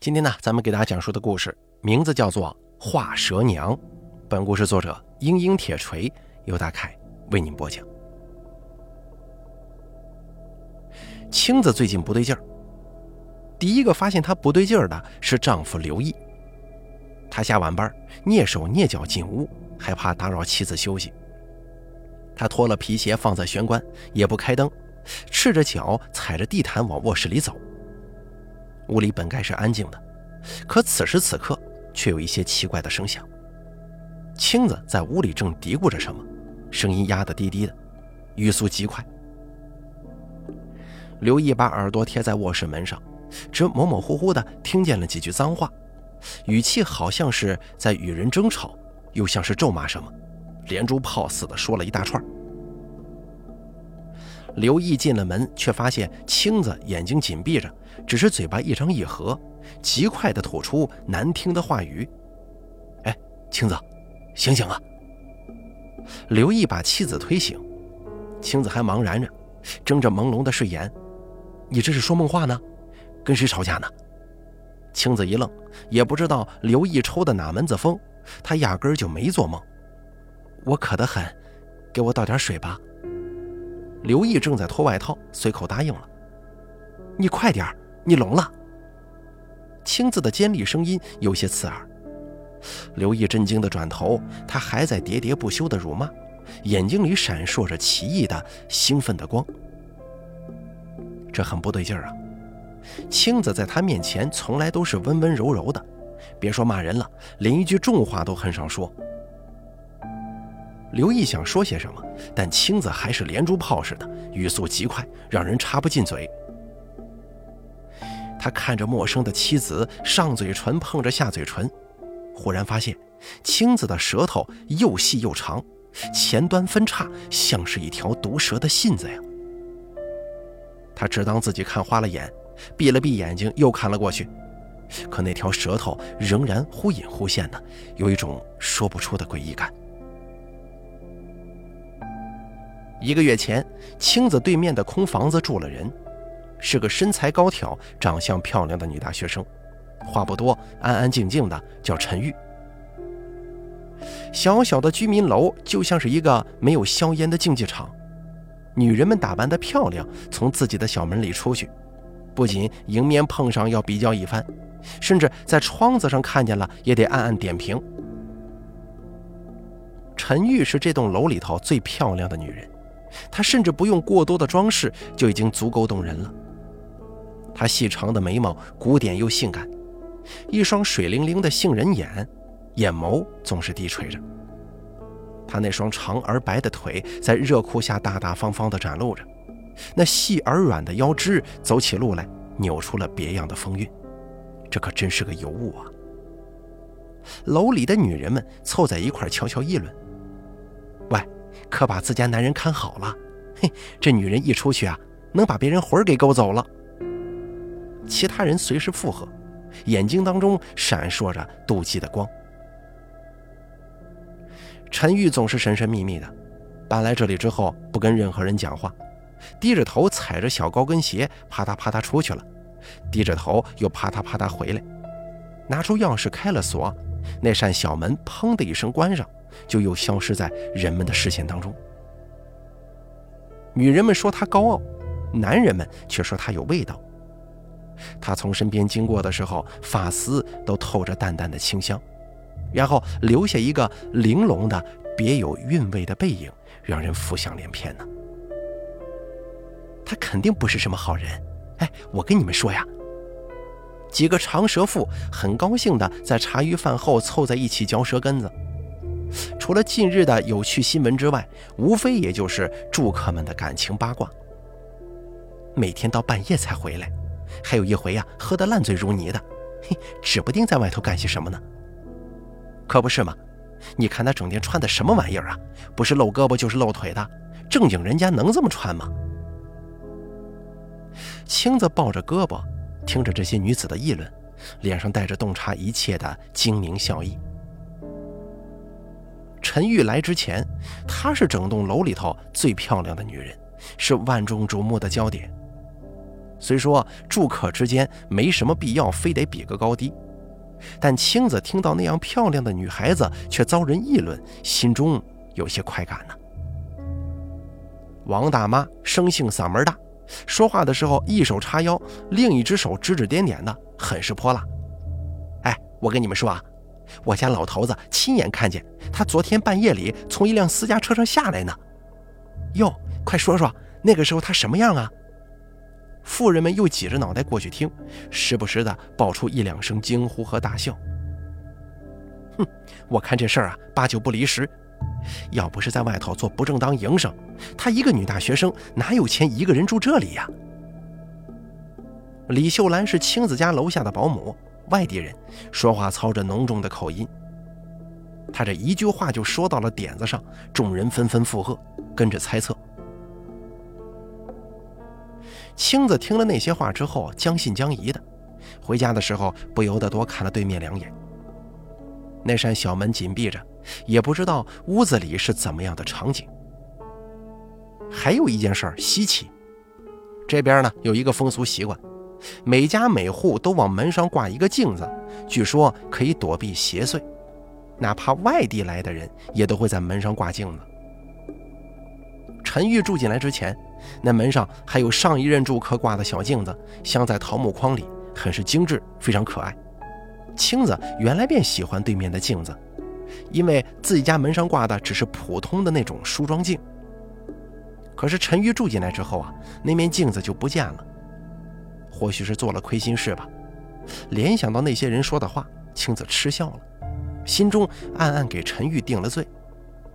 今天呢，咱们给大家讲述的故事名字叫做《画蛇娘》。本故事作者英英铁锤由大凯为您播讲。青子最近不对劲儿，第一个发现她不对劲儿的是丈夫刘毅。他下晚班，蹑手蹑脚进屋，害怕打扰妻子休息。他脱了皮鞋放在玄关，也不开灯，赤着脚踩着地毯往卧室里走。屋里本该是安静的，可此时此刻却有一些奇怪的声响。青子在屋里正嘀咕着什么，声音压得低低的，语速极快。刘毅把耳朵贴在卧室门上，只模模糊糊的听见了几句脏话，语气好像是在与人争吵，又像是咒骂什么，连珠炮似的说了一大串。刘毅进了门，却发现青子眼睛紧闭着，只是嘴巴一张一合，极快地吐出难听的话语。“哎，青子，醒醒啊！”刘毅把妻子推醒，青子还茫然着，睁着朦胧的睡眼。“你这是说梦话呢？跟谁吵架呢？”青子一愣，也不知道刘毅抽的哪门子风，他压根儿就没做梦。我渴得很，给我倒点水吧。刘毅正在脱外套，随口答应了。你快点你聋了。青子的尖利声音有些刺耳。刘毅震惊地转头，他还在喋喋不休地辱骂，眼睛里闪烁着奇异的兴奋的光。这很不对劲儿啊！青子在他面前从来都是温温柔柔的，别说骂人了，连一句重话都很少说。刘毅想说些什么，但青子还是连珠炮似的，语速极快，让人插不进嘴。他看着陌生的妻子，上嘴唇碰着下嘴唇，忽然发现青子的舌头又细又长，前端分叉，像是一条毒蛇的信子呀。他只当自己看花了眼，闭了闭眼睛，又看了过去，可那条舌头仍然忽隐忽现的，有一种说不出的诡异感。一个月前，青子对面的空房子住了人，是个身材高挑、长相漂亮的女大学生，话不多，安安静静的，叫陈玉。小小的居民楼就像是一个没有硝烟的竞技场，女人们打扮得漂亮，从自己的小门里出去，不仅迎面碰上要比较一番，甚至在窗子上看见了也得暗暗点评。陈玉是这栋楼里头最漂亮的女人。她甚至不用过多的装饰，就已经足够动人了。她细长的眉毛，古典又性感，一双水灵灵的杏仁眼，眼眸总是低垂着。她那双长而白的腿在热裤下大大方方地展露着，那细而软的腰肢走起路来扭出了别样的风韵。这可真是个尤物啊！楼里的女人们凑在一块悄悄议论：“。”可把自家男人看好了，嘿，这女人一出去啊，能把别人魂儿给勾走了。其他人随时附和，眼睛当中闪烁着妒忌的光。陈玉总是神神秘秘的，搬来这里之后不跟任何人讲话，低着头踩着小高跟鞋啪嗒啪嗒出去了，低着头又啪嗒啪嗒回来，拿出钥匙开了锁，那扇小门砰的一声关上。就又消失在人们的视线当中。女人们说他高傲，男人们却说他有味道。他从身边经过的时候，发丝都透着淡淡的清香，然后留下一个玲珑的、别有韵味的背影，让人浮想联翩呢。他肯定不是什么好人。哎，我跟你们说呀，几个长舌妇很高兴的在茶余饭后凑在一起嚼舌根子。除了近日的有趣新闻之外，无非也就是住客们的感情八卦。每天到半夜才回来，还有一回呀，喝得烂醉如泥的，嘿，指不定在外头干些什么呢。可不是吗？你看他整天穿的什么玩意儿啊？不是露胳膊就是露腿的，正经人家能这么穿吗？青子抱着胳膊，听着这些女子的议论，脸上带着洞察一切的精明笑意。陈玉来之前，她是整栋楼里头最漂亮的女人，是万众瞩目的焦点。虽说住客之间没什么必要非得比个高低，但青子听到那样漂亮的女孩子却遭人议论，心中有些快感呢。王大妈生性嗓门大，说话的时候一手叉腰，另一只手指指点点的，很是泼辣。哎，我跟你们说啊，我家老头子亲眼看见他昨天半夜里从一辆私家车上下来呢。哟，快说说那个时候他什么样啊？妇人们又挤着脑袋过去听，时不时的爆出一两声惊呼和大笑。哼，我看这事儿啊，八九不离十。要不是在外头做不正当营生，她一个女大学生哪有钱一个人住这里呀？李秀兰是青子家楼下的保姆，外地人，说话操着浓重的口音。他这一句话就说到了点子上，众人纷纷附和，跟着猜测。青子听了那些话之后，将信将疑的，回家的时候不由得多看了对面两眼。那扇小门紧闭着。也不知道屋子里是怎么样的场景。还有一件事儿稀奇，这边呢有一个风俗习惯，每家每户都往门上挂一个镜子，据说可以躲避邪祟，哪怕外地来的人也都会在门上挂镜子。陈玉住进来之前，那门上还有上一任住客挂的小镜子，镶在桃木框里，很是精致，非常可爱。青子原来便喜欢对面的镜子。因为自己家门上挂的只是普通的那种梳妆镜，可是陈玉住进来之后啊，那面镜子就不见了。或许是做了亏心事吧。联想到那些人说的话，青子嗤笑了，心中暗暗给陈玉定了罪。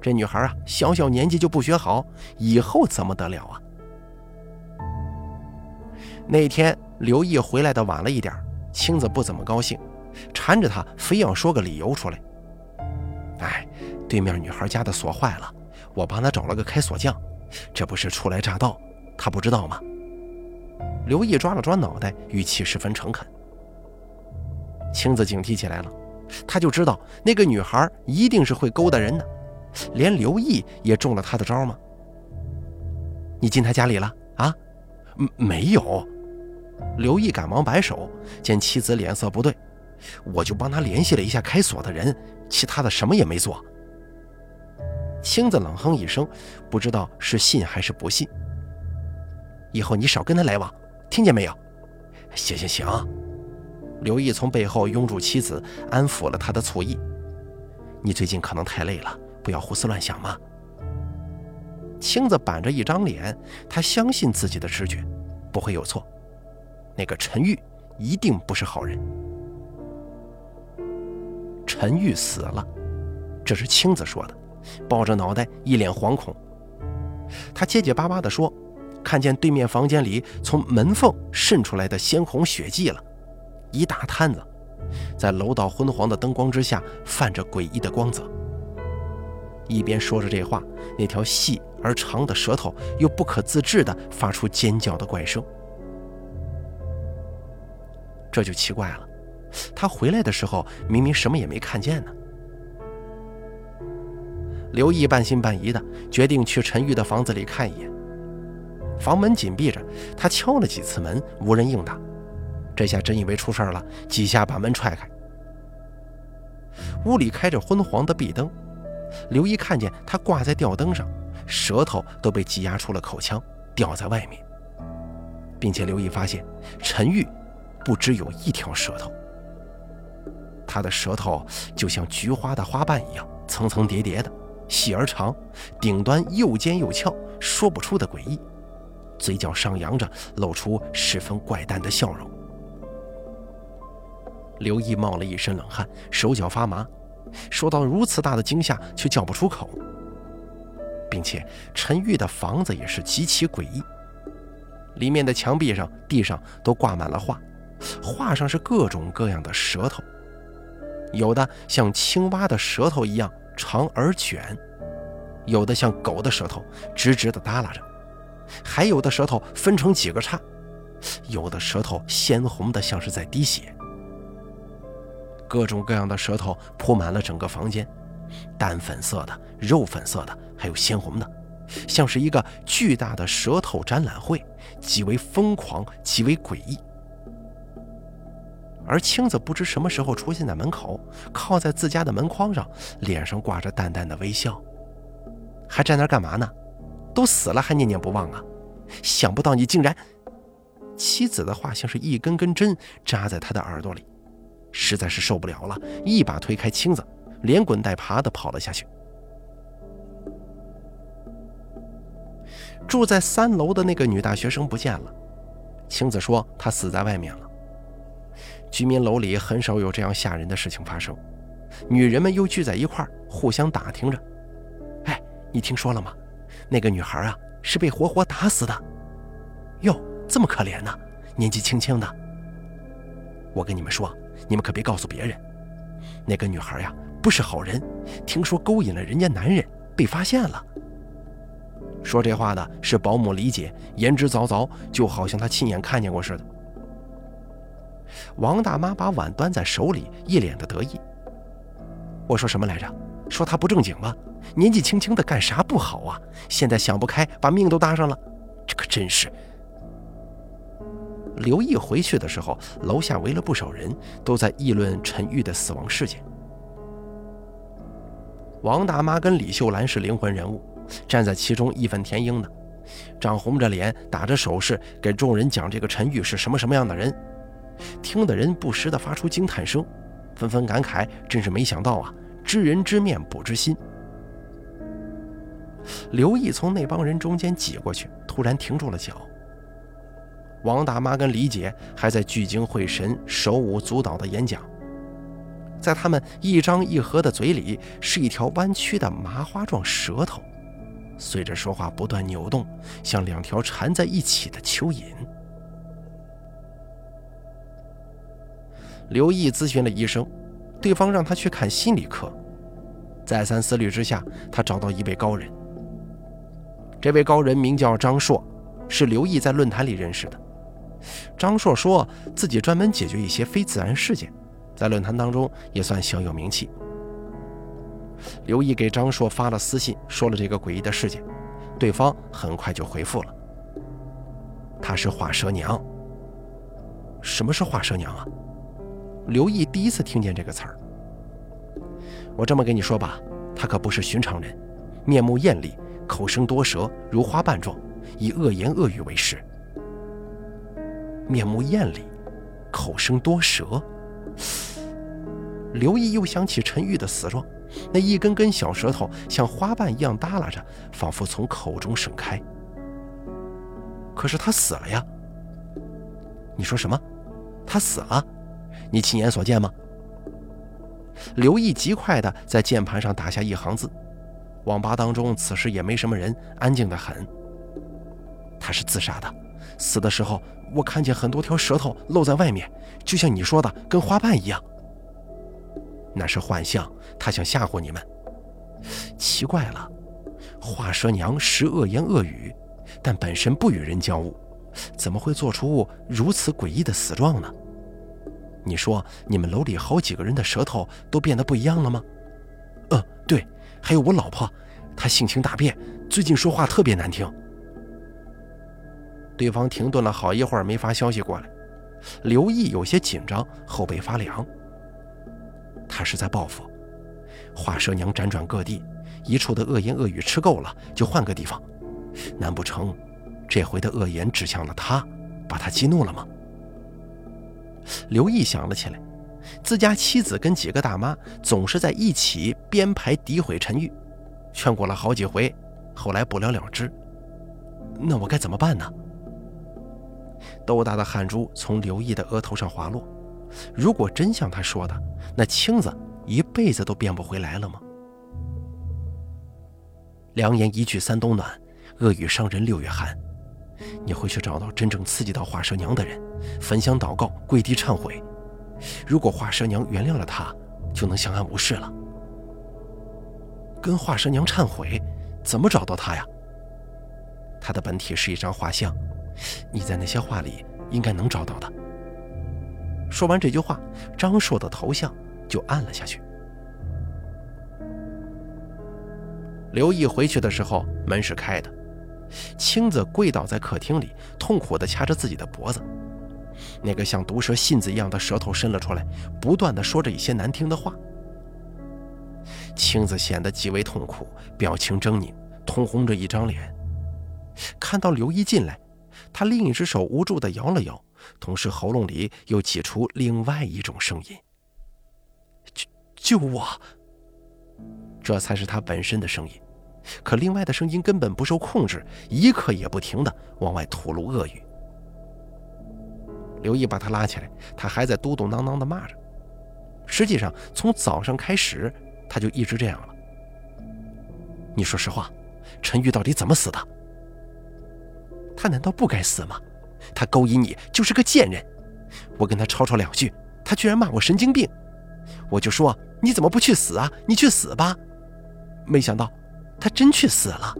这女孩啊，小小年纪就不学好，以后怎么得了啊？那天刘毅回来的晚了一点，青子不怎么高兴，缠着他非要说个理由出来。哎，对面女孩家的锁坏了，我帮她找了个开锁匠，这不是初来乍到，他不知道吗？刘毅抓了抓脑袋，语气十分诚恳。青子警惕起来了，他就知道那个女孩一定是会勾搭人的，连刘毅也中了他的招吗？你进他家里了啊？没有。刘毅赶忙摆手，见妻子脸色不对，我就帮他联系了一下开锁的人。其他的什么也没做。青子冷哼一声，不知道是信还是不信。以后你少跟他来往，听见没有？行行行。刘毅从背后拥住妻子，安抚了他的醋意。你最近可能太累了，不要胡思乱想嘛。青子板着一张脸，他相信自己的直觉，不会有错。那个陈玉一定不是好人。陈玉死了，这是青子说的，抱着脑袋，一脸惶恐。他结结巴巴地说：“看见对面房间里从门缝渗出来的鲜红血迹了，一大摊子，在楼道昏黄的灯光之下泛着诡异的光泽。”一边说着这话，那条细而长的舌头又不可自制地发出尖叫的怪声。这就奇怪了。他回来的时候明明什么也没看见呢。刘毅半信半疑的决定去陈玉的房子里看一眼。房门紧闭着，他敲了几次门，无人应答。这下真以为出事了，几下把门踹开。屋里开着昏黄的壁灯，刘毅看见他挂在吊灯上，舌头都被挤压出了口腔，掉在外面，并且刘毅发现陈玉不只有一条舌头。他的舌头就像菊花的花瓣一样，层层叠叠的，细而长，顶端又尖又翘，说不出的诡异。嘴角上扬着，露出十分怪诞的笑容。刘毅冒了一身冷汗，手脚发麻，受到如此大的惊吓，却叫不出口。并且陈玉的房子也是极其诡异，里面的墙壁上、地上都挂满了画，画上是各种各样的舌头。有的像青蛙的舌头一样长而卷，有的像狗的舌头直直的耷拉着，还有的舌头分成几个叉，有的舌头鲜红的像是在滴血。各种各样的舌头铺满了整个房间，淡粉色的、肉粉色的，还有鲜红的，像是一个巨大的舌头展览会，极为疯狂，极为诡异。而青子不知什么时候出现在门口，靠在自家的门框上，脸上挂着淡淡的微笑。还站那干嘛呢？都死了还念念不忘啊！想不到你竟然……妻子的话像是一根根针扎在他的耳朵里，实在是受不了了，一把推开青子，连滚带爬的跑了下去。住在三楼的那个女大学生不见了，青子说她死在外面了。居民楼里很少有这样吓人的事情发生，女人们又聚在一块儿，互相打听着。哎，你听说了吗？那个女孩啊，是被活活打死的。哟，这么可怜呢，年纪轻轻的。我跟你们说，你们可别告诉别人。那个女孩呀，不是好人，听说勾引了人家男人，被发现了。说这话的是保姆李姐，言之凿凿，就好像她亲眼看见过似的。王大妈把碗端在手里，一脸的得意。我说什么来着？说她不正经吗？年纪轻轻的干啥不好啊？现在想不开，把命都搭上了，这可真是。刘毅回去的时候，楼下围了不少人，都在议论陈玉的死亡事件。王大妈跟李秀兰是灵魂人物，站在其中义愤填膺的，涨红着脸，打着手势给众人讲这个陈玉是什么什么样的人。听的人不时地发出惊叹声，纷纷感慨：“真是没想到啊，知人知面不知心。”刘毅从那帮人中间挤过去，突然停住了脚。王大妈跟李姐还在聚精会神、手舞足蹈地演讲，在他们一张一合的嘴里是一条弯曲的麻花状舌头，随着说话不断扭动，像两条缠在一起的蚯蚓。刘毅咨询了医生，对方让他去看心理科。再三思虑之下，他找到一位高人。这位高人名叫张硕，是刘毅在论坛里认识的。张硕说自己专门解决一些非自然事件，在论坛当中也算小有名气。刘毅给张硕发了私信，说了这个诡异的事件，对方很快就回复了。他是画蛇娘。什么是画蛇娘啊？刘毅第一次听见这个词儿。我这么跟你说吧，他可不是寻常人，面目艳丽，口生多舌，如花瓣状，以恶言恶语为食。面目艳丽，口生多舌。刘毅又想起陈玉的死状，那一根根小舌头像花瓣一样耷拉着，仿佛从口中盛开。可是他死了呀！你说什么？他死了？你亲眼所见吗？刘毅极快地在键盘上打下一行字。网吧当中此时也没什么人，安静得很。他是自杀的，死的时候我看见很多条舌头露在外面，就像你说的，跟花瓣一样。那是幻象，他想吓唬你们。奇怪了，画蛇娘识恶言恶语，但本身不与人交恶，怎么会做出如此诡异的死状呢？你说你们楼里好几个人的舌头都变得不一样了吗？嗯，对，还有我老婆，她性情大变，最近说话特别难听。对方停顿了好一会儿，没发消息过来。刘毅有些紧张，后背发凉。他是在报复，画蛇娘辗转各地，一处的恶言恶语吃够了，就换个地方。难不成这回的恶言指向了他，把他激怒了吗？刘毅想了起来，自家妻子跟几个大妈总是在一起编排诋毁陈玉，劝过了好几回，后来不了了之。那我该怎么办呢？豆大的汗珠从刘毅的额头上滑落。如果真像他说的，那青子一辈子都变不回来了吗？良言一句三冬暖，恶语伤人六月寒。你回去找到真正刺激到华蛇娘的人，焚香祷告，跪地忏悔。如果华蛇娘原谅了他，就能相安无事了。跟华蛇娘忏悔，怎么找到他呀？他的本体是一张画像，你在那些画里应该能找到的。说完这句话，张硕的头像就暗了下去。刘毅回去的时候，门是开的。青子跪倒在客厅里，痛苦地掐着自己的脖子。那个像毒蛇信子一样的舌头伸了出来，不断的说着一些难听的话。青子显得极为痛苦，表情狰狞，通红着一张脸。看到刘毅进来，他另一只手无助的摇了摇，同时喉咙里又挤出另外一种声音：“救救我！”这才是他本身的声音。可另外的声音根本不受控制，一刻也不停的往外吐露恶语。刘毅把他拉起来，他还在嘟嘟囔囔地骂着。实际上，从早上开始，他就一直这样了。你说实话，陈玉到底怎么死的？他难道不该死吗？他勾引你就是个贱人。我跟他吵吵两句，他居然骂我神经病。我就说你怎么不去死啊？你去死吧！没想到。他真去死了。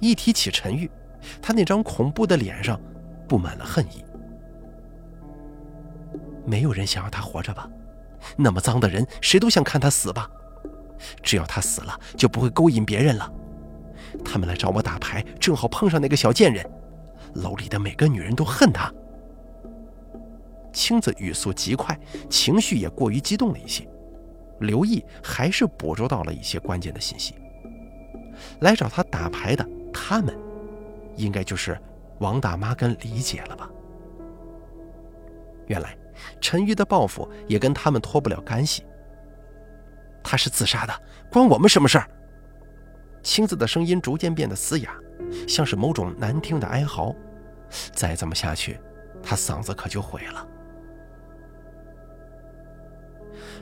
一提起陈玉，他那张恐怖的脸上布满了恨意。没有人想要他活着吧？那么脏的人，谁都想看他死吧？只要他死了，就不会勾引别人了。他们来找我打牌，正好碰上那个小贱人。楼里的每个女人都恨他。青子语速极快，情绪也过于激动了一些。刘毅还是捕捉到了一些关键的信息。来找他打牌的他们，应该就是王大妈跟李姐了吧？原来陈玉的报复也跟他们脱不了干系。他是自杀的，关我们什么事儿？青子的声音逐渐变得嘶哑，像是某种难听的哀嚎。再这么下去，他嗓子可就毁了。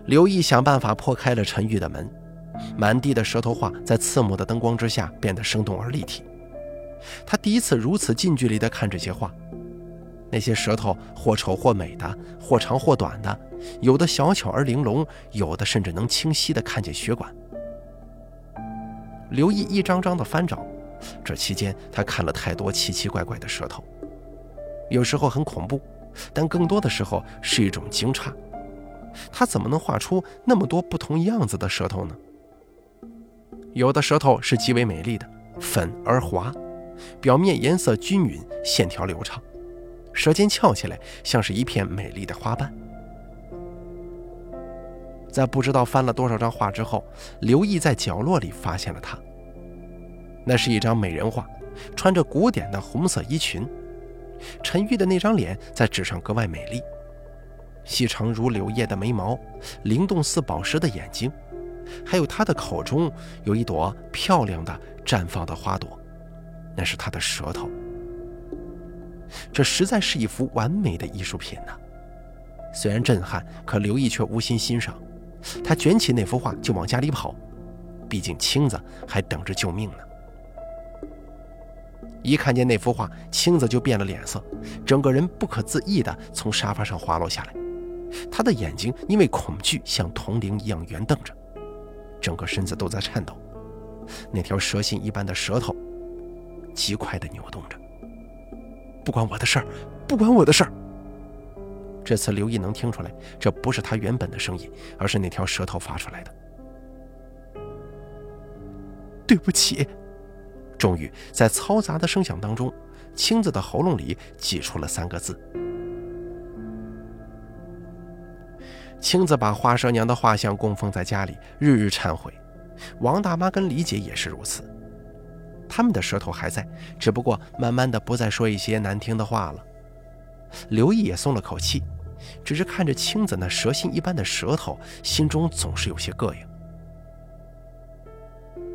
刘毅想办法破开了陈玉的门，满地的舌头画在刺目的灯光之下变得生动而立体。他第一次如此近距离地看这些画，那些舌头或丑或美的，或长或短的，有的小巧而玲珑，有的甚至能清晰地看见血管。刘毅一张张地翻找，这期间他看了太多奇奇怪怪的舌头，有时候很恐怖，但更多的时候是一种惊诧。他怎么能画出那么多不同样子的舌头呢？有的舌头是极为美丽的，粉而滑，表面颜色均匀，线条流畅，舌尖翘起来像是一片美丽的花瓣。在不知道翻了多少张画之后，刘毅在角落里发现了它。那是一张美人画，穿着古典的红色衣裙，陈玉的那张脸在纸上格外美丽。细长如柳叶的眉毛，灵动似宝石的眼睛，还有她的口中有一朵漂亮的绽放的花朵，那是他的舌头。这实在是一幅完美的艺术品呐！虽然震撼，可刘毅却无心欣赏。他卷起那幅画就往家里跑，毕竟青子还等着救命呢。一看见那幅画，青子就变了脸色，整个人不可自抑地从沙发上滑落下来。他的眼睛因为恐惧像铜铃一样圆瞪着，整个身子都在颤抖，那条蛇信一般的舌头极快地扭动着。不关我的事儿，不关我的事儿。这次刘毅能听出来，这不是他原本的声音，而是那条舌头发出来的。对不起。终于在嘈杂的声响当中，青子的喉咙里挤出了三个字。青子把花蛇娘的画像供奉在家里，日日忏悔。王大妈跟李姐也是如此，他们的舌头还在，只不过慢慢的不再说一些难听的话了。刘毅也松了口气，只是看着青子那蛇心一般的舌头，心中总是有些膈应。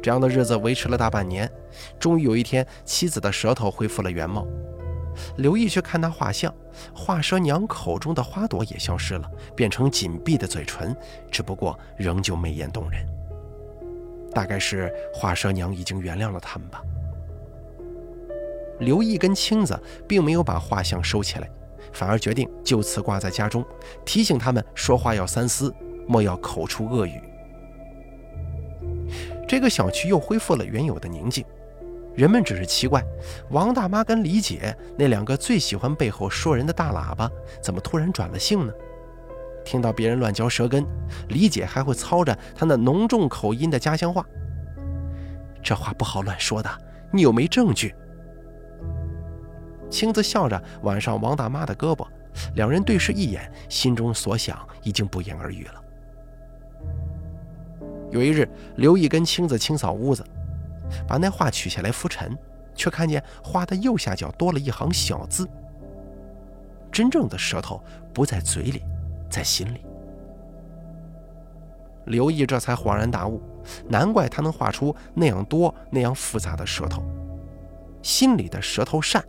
这样的日子维持了大半年，终于有一天，妻子的舌头恢复了原貌。刘毅去看那画像，画蛇娘口中的花朵也消失了，变成紧闭的嘴唇，只不过仍旧媚艳动人。大概是画蛇娘已经原谅了他们吧。刘毅跟青子并没有把画像收起来，反而决定就此挂在家中，提醒他们说话要三思，莫要口出恶语。这个小区又恢复了原有的宁静。人们只是奇怪，王大妈跟李姐那两个最喜欢背后说人的大喇叭，怎么突然转了性呢？听到别人乱嚼舌根，李姐还会操着她那浓重口音的家乡话，这话不好乱说的，你又没证据。青子笑着挽上王大妈的胳膊，两人对视一眼，心中所想已经不言而喻了。有一日，刘毅跟青子清扫屋子，把那画取下来拂尘，却看见画的右下角多了一行小字：“真正的舌头不在嘴里，在心里。”刘毅这才恍然大悟，难怪他能画出那样多、那样复杂的舌头。心里的舌头善，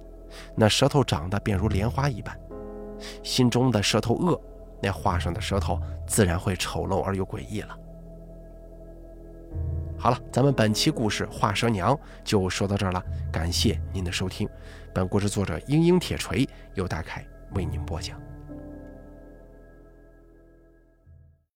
那舌头长得便如莲花一般；心中的舌头恶，那画上的舌头自然会丑陋而又诡异了。好了，咱们本期故事《画蛇娘》就说到这儿了，感谢您的收听。本故事作者英英铁锤由大凯为您播讲。